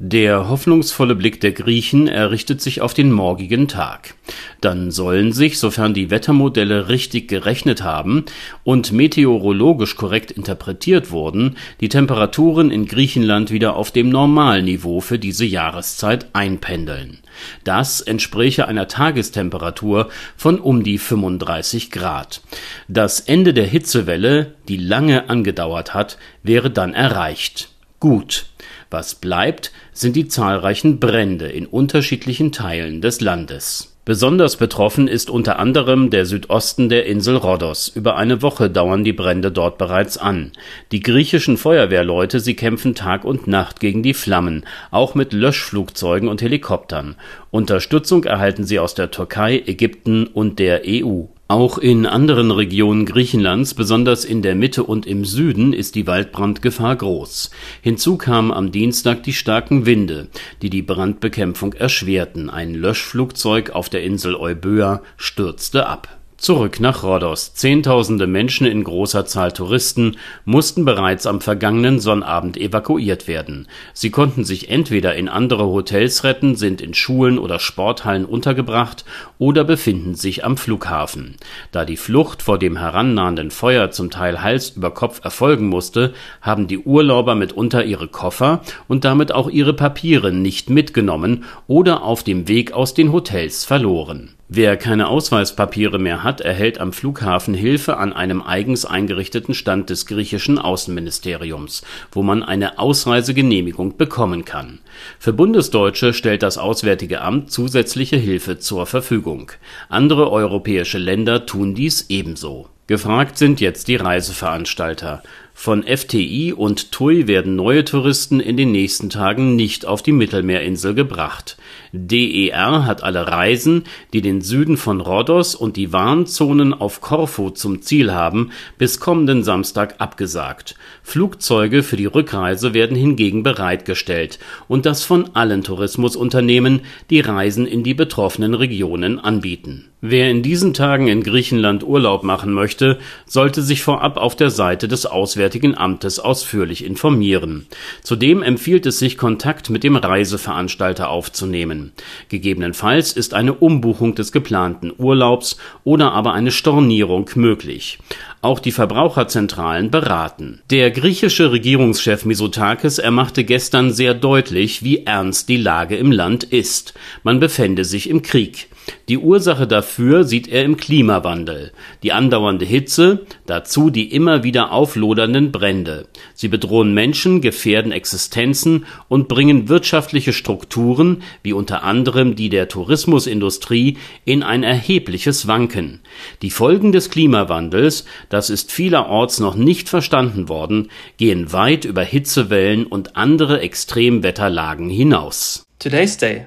Der hoffnungsvolle Blick der Griechen errichtet sich auf den morgigen Tag. Dann sollen sich, sofern die Wettermodelle richtig gerechnet haben und meteorologisch korrekt interpretiert wurden, die Temperaturen in Griechenland wieder auf dem Normalniveau für diese Jahreszeit einpendeln. Das entspräche einer Tagestemperatur von um die 35 Grad. Das Ende der Hitzewelle, die lange angedauert hat, wäre dann erreicht. Gut. Was bleibt, sind die zahlreichen Brände in unterschiedlichen Teilen des Landes. Besonders betroffen ist unter anderem der Südosten der Insel Rhodos. Über eine Woche dauern die Brände dort bereits an. Die griechischen Feuerwehrleute, sie kämpfen Tag und Nacht gegen die Flammen, auch mit Löschflugzeugen und Helikoptern. Unterstützung erhalten sie aus der Türkei, Ägypten und der EU. Auch in anderen Regionen Griechenlands, besonders in der Mitte und im Süden, ist die Waldbrandgefahr groß. Hinzu kamen am Dienstag die starken Winde, die die Brandbekämpfung erschwerten. Ein Löschflugzeug auf der Insel Euböa stürzte ab Zurück nach Rhodos. Zehntausende Menschen in großer Zahl Touristen mussten bereits am vergangenen Sonnabend evakuiert werden. Sie konnten sich entweder in andere Hotels retten, sind in Schulen oder Sporthallen untergebracht oder befinden sich am Flughafen. Da die Flucht vor dem herannahenden Feuer zum Teil Hals über Kopf erfolgen musste, haben die Urlauber mitunter ihre Koffer und damit auch ihre Papiere nicht mitgenommen oder auf dem Weg aus den Hotels verloren Wer keine Ausweispapiere mehr hat, erhält am Flughafen Hilfe an einem eigens eingerichteten Stand des griechischen Außenministeriums, wo man eine Ausreisegenehmigung bekommen kann. Für Bundesdeutsche stellt das Auswärtige Amt zusätzliche Hilfe zur Verfügung. Andere europäische Länder tun dies ebenso. Gefragt sind jetzt die Reiseveranstalter. Von FTI und TUI werden neue Touristen in den nächsten Tagen nicht auf die Mittelmeerinsel gebracht. DER hat alle Reisen, die den Süden von Rhodos und die Warnzonen auf Korfu zum Ziel haben, bis kommenden Samstag abgesagt. Flugzeuge für die Rückreise werden hingegen bereitgestellt und das von allen Tourismusunternehmen, die Reisen in die betroffenen Regionen anbieten. Wer in diesen Tagen in Griechenland Urlaub machen möchte, sollte sich vorab auf der Seite des Auswärtigen Amtes ausführlich informieren. Zudem empfiehlt es sich, Kontakt mit dem Reiseveranstalter aufzunehmen. Gegebenenfalls ist eine Umbuchung des geplanten Urlaubs oder aber eine Stornierung möglich. Auch die Verbraucherzentralen beraten. Der griechische Regierungschef Misotakis ermachte gestern sehr deutlich, wie ernst die Lage im Land ist. Man befände sich im Krieg. Die Ursache dafür sieht er im Klimawandel, die andauernde Hitze, dazu die immer wieder auflodernden Brände. Sie bedrohen Menschen, gefährden Existenzen und bringen wirtschaftliche Strukturen, wie unter anderem die der Tourismusindustrie, in ein erhebliches Wanken. Die Folgen des Klimawandels, das ist vielerorts noch nicht verstanden worden, gehen weit über Hitzewellen und andere Extremwetterlagen hinaus. Today's Day